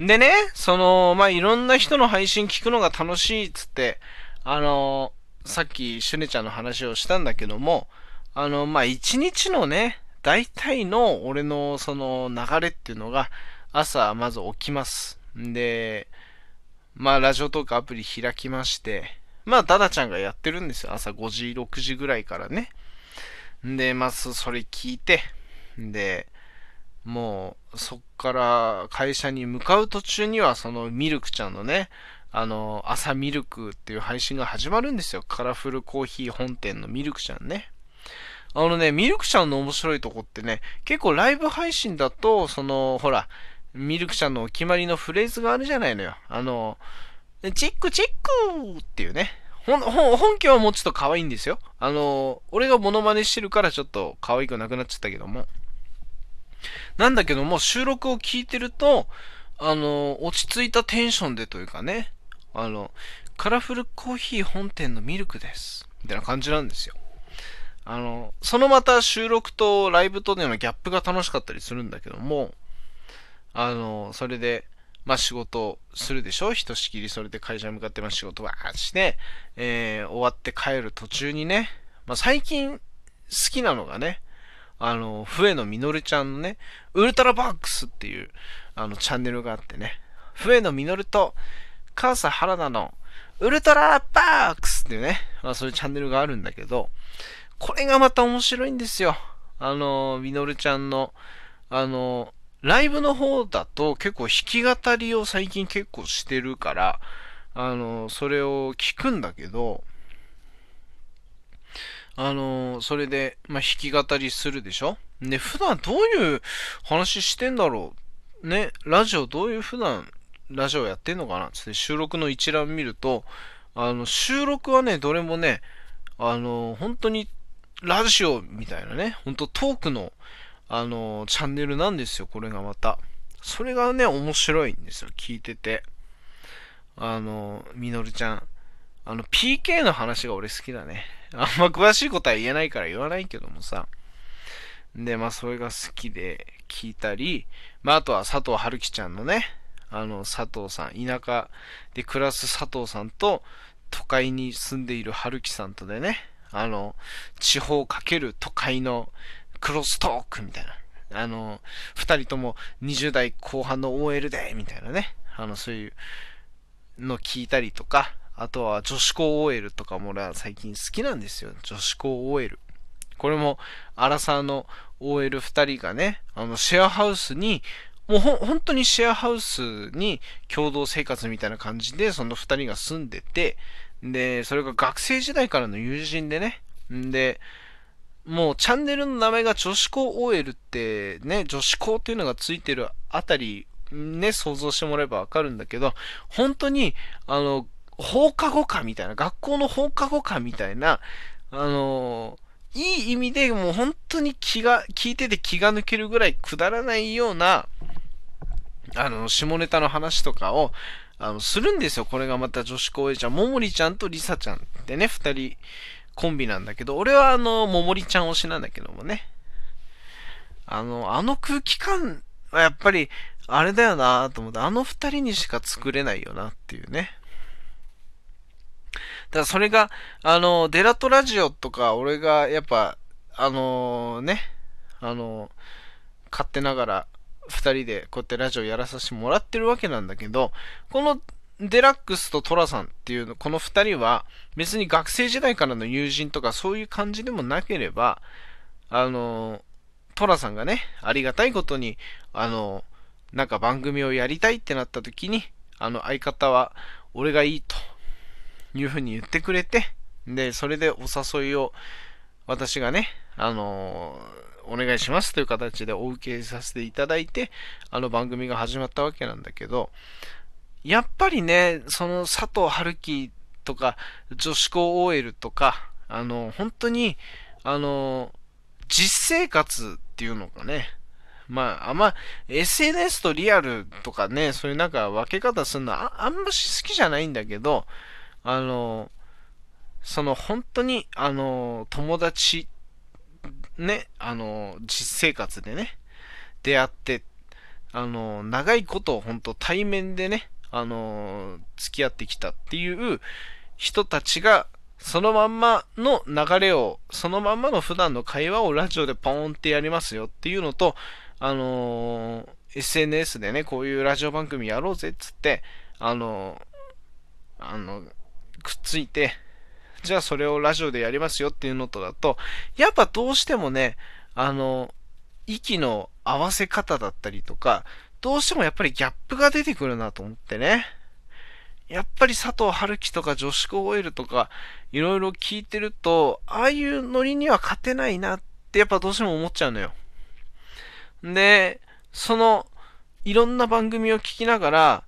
でね、その、まあ、いろんな人の配信聞くのが楽しいっつって、あのさっきシュネちゃんの話をしたんだけども、あの、まあ、一日のね、大体の俺のその流れっていうのが、朝まず起きます。んで、まあ、ラジオトークアプリ開きまして、まあ、ダダちゃんがやってるんですよ。朝5時、6時ぐらいからね。で、まずそれ聞いて、で、もう、そっから会社に向かう途中には、そのミルクちゃんのね、あの、朝ミルクっていう配信が始まるんですよ。カラフルコーヒー本店のミルクちゃんね。あのね、ミルクちゃんの面白いとこってね、結構ライブ配信だと、その、ほら、ミルクちゃんのお決まりのフレーズがあるじゃないのよ。あの、チックチックっていうね。ほん、ほん、本家はもうちょっと可愛いんですよ。あの、俺がモノマネしてるからちょっと可愛くなくなっちゃったけども。なんだけども、収録を聞いてると、あの、落ち着いたテンションでというかね、あの、カラフルコーヒー本店のミルクです。みたいな感じなんですよ。あの、そのまた収録とライブとでのギャップが楽しかったりするんだけども、あの、それで、まあ仕事するでしょ？ひとしきりそれで会社に向かってま仕事わーして、えー、終わって帰る途中にね、まあ最近好きなのがね、あの、笛野みのるちゃんのね、ウルトラバックスっていう、あの、チャンネルがあってね、笛野みのると、母さ原田の、ウルトラバックスっていうね、まあそういうチャンネルがあるんだけど、これがまた面白いんですよ。あの、みのるちゃんの、あの、ライブの方だと結構弾き語りを最近結構してるから、あの、それを聞くんだけど、あの、それで、まあ、弾き語りするでしょ？で、普段どういう話してんだろう？ね、ラジオどういう普段ラジオやってんのかな？つって収録の一覧見ると、あの、収録はね、どれもね、あの、本当にラジオみたいなね、本当トークの、あの、チャンネルなんですよ、これがまた。それがね、面白いんですよ、聞いてて。あの、みのるちゃん。あの、PK の話が俺好きだね。あんま詳しいことは言えないから言わないけどもさ。で、まあ、それが好きで聞いたり、まあ、あとは佐藤春樹ちゃんのね、あの、佐藤さん、田舎で暮らす佐藤さんと、都会に住んでいる春樹さんとでね、あの、地方かける都会のクロストークみたいな。あの、二人とも20代後半の OL で、みたいなね。あの、そういうの聞いたりとか、あとは女子高 OL とかも俺は最近好きなんですよ。女子高 OL。これも、アラサーの OL2 人がね、あの、シェアハウスに、もうほ、本当にシェアハウスに共同生活みたいな感じで、その2人が住んでて、で、それが学生時代からの友人でね、んで、もうチャンネルの名前が女子高 OL ってね、女子高っていうのがついてるあたり、ね、想像してもらえばわかるんだけど、本当に、あの、放課後かみたいな、学校の放課後かみたいな、あのいい意味でもう本当に気が、聞いてて気が抜けるぐらいくだらないような、あの、下ネタの話とかを、あの、するんですよ。これがまた女子高 A ちゃん、ももりちゃんとりさちゃんでね、二人コンビなんだけど、俺はあの、ももりちゃん推しなんだけどもね。あの、あの空気感はやっぱり、あれだよなと思って、あの二人にしか作れないよなっていうね。だからそれが、あの、デラトラジオとか、俺がやっぱ、あのね、あの勝手ながら、二人でこうやってラジオやらさせてもらってるわけなんだけど、このデラックスとトラさんっていうの、この二人は別に学生時代からの友人とかそういう感じでもなければ、あの、トラさんがね、ありがたいことに、あの、なんか番組をやりたいってなった時に、あの相方は俺がいいというふうに言ってくれて、で、それでお誘いを私がね、あのお願いしますという形でお受けさせていただいて、あの番組が始まったわけなんだけど、やっぱりね、その佐藤春樹とか、女子高 OL とか、あの、本当に、あの、実生活っていうのがね、まあ、あんま、SNS とリアルとかね、そういうなんか分け方するのああんまし好きじゃないんだけど、あの、その本当に、あの、友達、ね、あの、実生活でね、出会って、あの、長いこと本当対面でね、あの、付き合ってきたっていう人たちが、そのまんまの流れを、そのまんまの普段の会話をラジオでポーンってやりますよっていうのと、あの SNS でね、こういうラジオ番組やろうぜっつって、あのあの、くっついて、じゃあそれをラジオでやりますよっていうのとだと、やっぱどうしてもね、あの、息の合わせ方だったりとか、どうしてもやっぱりギャップが出てくるなと思ってね。やっぱり佐藤春樹とか女子高 OL とか、いろいろ聞いてると、ああいうノリには勝てないなってやっぱどうしても思っちゃうのよ。で、その、いろんな番組を聞きながら、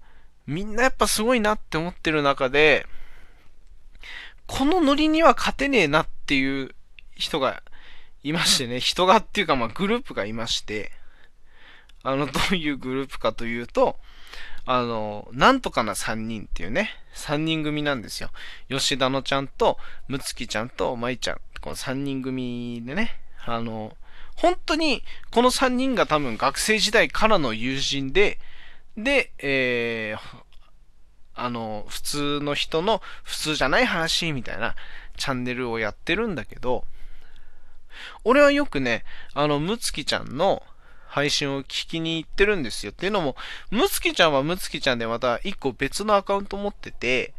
みんなやっぱすごいなって思ってる中で、このノリには勝てねえなっていう人がいましてね、人がっていうかまあグループがいまして、あの、どういうグループかというと、あの、なんとかな3人っていうね、3人組なんですよ。吉田のちゃんと、むつきちゃんと、まいちゃん、この3人組でね、あの、本当に、この3人が多分学生時代からの友人で、で、えー、あの、普通の人の普通じゃない話みたいなチャンネルをやってるんだけど、俺はよくね、あの、むつきちゃんの配信を聞きに行ってるんですよ。っていうのも、むつきちゃんはむつきちゃんでまた一個別のアカウント持ってて、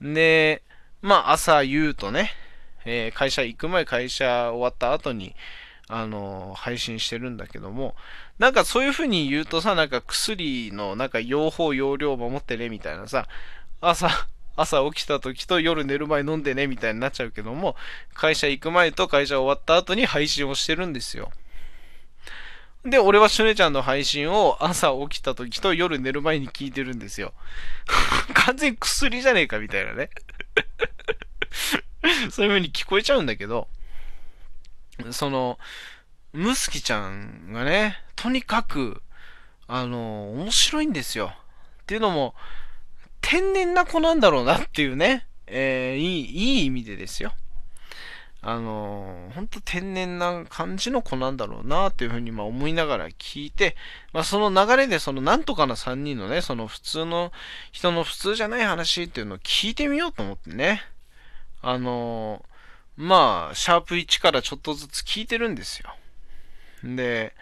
で、まあ朝言うとね、えー、会社行く前会社終わった後に、あの、配信してるんだけども、なんかそういう風に言うとさ、なんか薬のなんか用法用量を守ってねみたいなさ、朝、朝起きた時と夜寝る前飲んでねみたいになっちゃうけども、会社行く前と会社終わった後に配信をしてるんですよ。で、俺はシュネちゃんの配信を朝起きた時と夜寝る前に聞いてるんですよ。完全に薬じゃねえかみたいなね。そういう風に聞こえちゃうんだけど、その、ムスキちゃんがね、とにかく、あの、面白いんですよ。っていうのも、天然な子なんだろうなっていうね、えー、いい、いい意味でですよ。あのー、ほんと天然な感じの子なんだろうなっていうふうにま思いながら聞いて、まあ、その流れでそのなんとかな3人のね、その普通の人の普通じゃない話っていうのを聞いてみようと思ってね。あの、まあ、シャープ1からちょっとずつ聞いてるんですよ。で、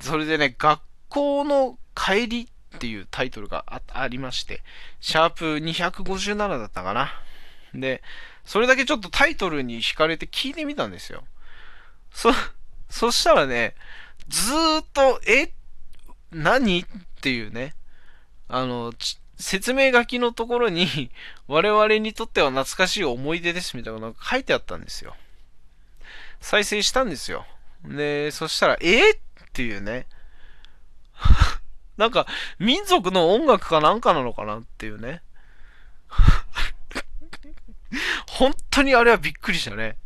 それでね、学校の帰りっていうタイトルがありまして、シャープ257だったかな。で、それだけちょっとタイトルに惹かれて聞いてみたんですよ。そ、そしたらね、ずーっと、え？何？っていうね、あの、説明書きのところに、我々にとっては懐かしい思い出ですみたいなのが書いてあったんですよ。再生したんですよ。で、そしたら、えっていうね。なんか、民族の音楽かなんかなのかなっていうね。本当にあれはびっくりしたね。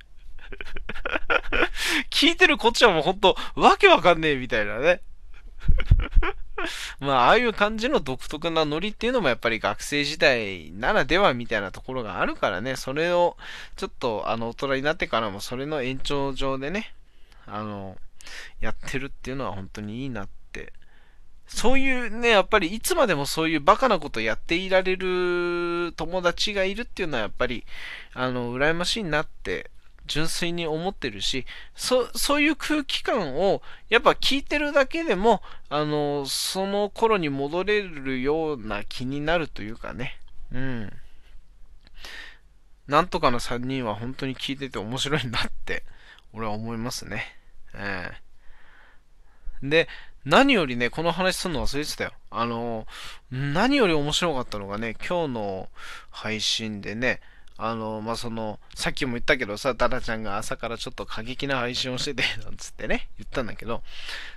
聞いてるこっちはもう本当、わけわかんねえみたいなね。まあ、ああいう感じの独特なノリっていうのもやっぱり学生時代ならではみたいなところがあるからね、それをちょっとあの大人になってからもそれの延長上でね、あの、やってるっていうのは本当にいいなって。そういうね、やっぱりいつまでもそういうバカなことやっていられる友達がいるっていうのはやっぱり、あの、羨ましいなって純粋に思ってるし、そ、そういう空気感を、やっぱ聞いてるだけでも、あの、その頃に戻れるような気になるというかね。うん。なんとかの3人は本当に聞いてて面白いなって、俺は思いますね。えー、で、何よりね、この話するの忘れてたよ。あの、何より面白かったのがね、今日の配信でね、あの、まあ、その、さっきも言ったけどさ、ダダちゃんが朝からちょっと過激な配信をしてて、なんつってね、言ったんだけど、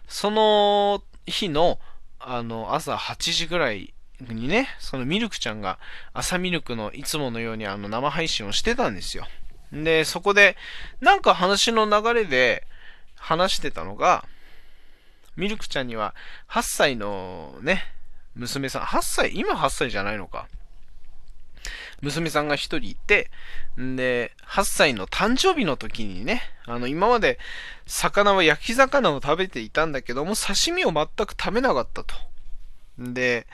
その日の、あの、朝8時ぐらいにね、そのミルクちゃんが朝ミルクのいつものようにあの生配信をしてたんですよ。で、そこで、なんか話の流れで話してたのが、ミルクちゃんには8歳のね、娘さん、8歳、今8歳じゃないのか。娘さんが一人いて、んで、8歳の誕生日の時にね、あの、今まで魚は焼き魚を食べていたんだけども、刺身を全く食べなかったと。んで、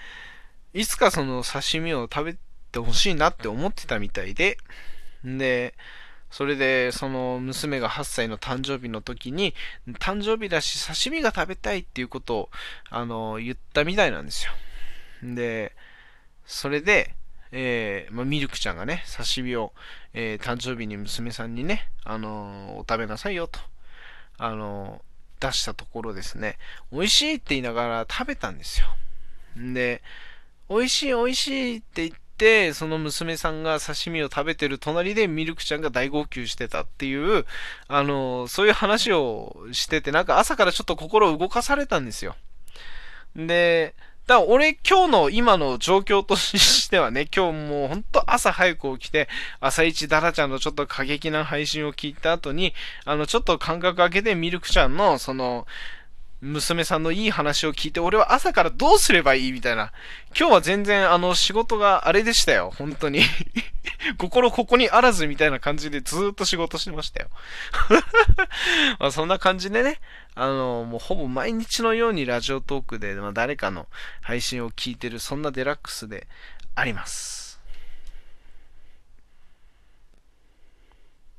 いつかその刺身を食べてほしいなって思ってたみたいで、んで、それで、その娘が8歳の誕生日の時に、誕生日だし刺身が食べたいっていうことを、あの、言ったみたいなんですよ。で、それで、えー、まあ、ミルクちゃんがね、刺身を、えー、誕生日に娘さんにね、あのー、お食べなさいよと、あの出したところですね、美味しいって言いながら食べたんですよ。で、美味しい美味しいって言って、その娘さんが刺身を食べてる隣でミルクちゃんが大号泣してたっていう、あのそういう話をしてて、なんか朝からちょっと心を動かされたんですよ。で、だから俺今日の今の状況としてはね、今日もうほんと朝早く起きて、朝一ダラちゃんのちょっと過激な配信を聞いた後に、あのちょっと間隔空けてミルクちゃんのその、娘さんのいい話を聞いて、俺は朝からどうすればいいみたいな。今日は全然あの仕事があれでしたよ。本当に 心ここにあらずみたいな感じでずっと仕事してましたよ まそんな感じでね、あの、もうほぼ毎日のようにラジオトークで、まあ、誰かの配信を聞いてる、そんなデラックスであります。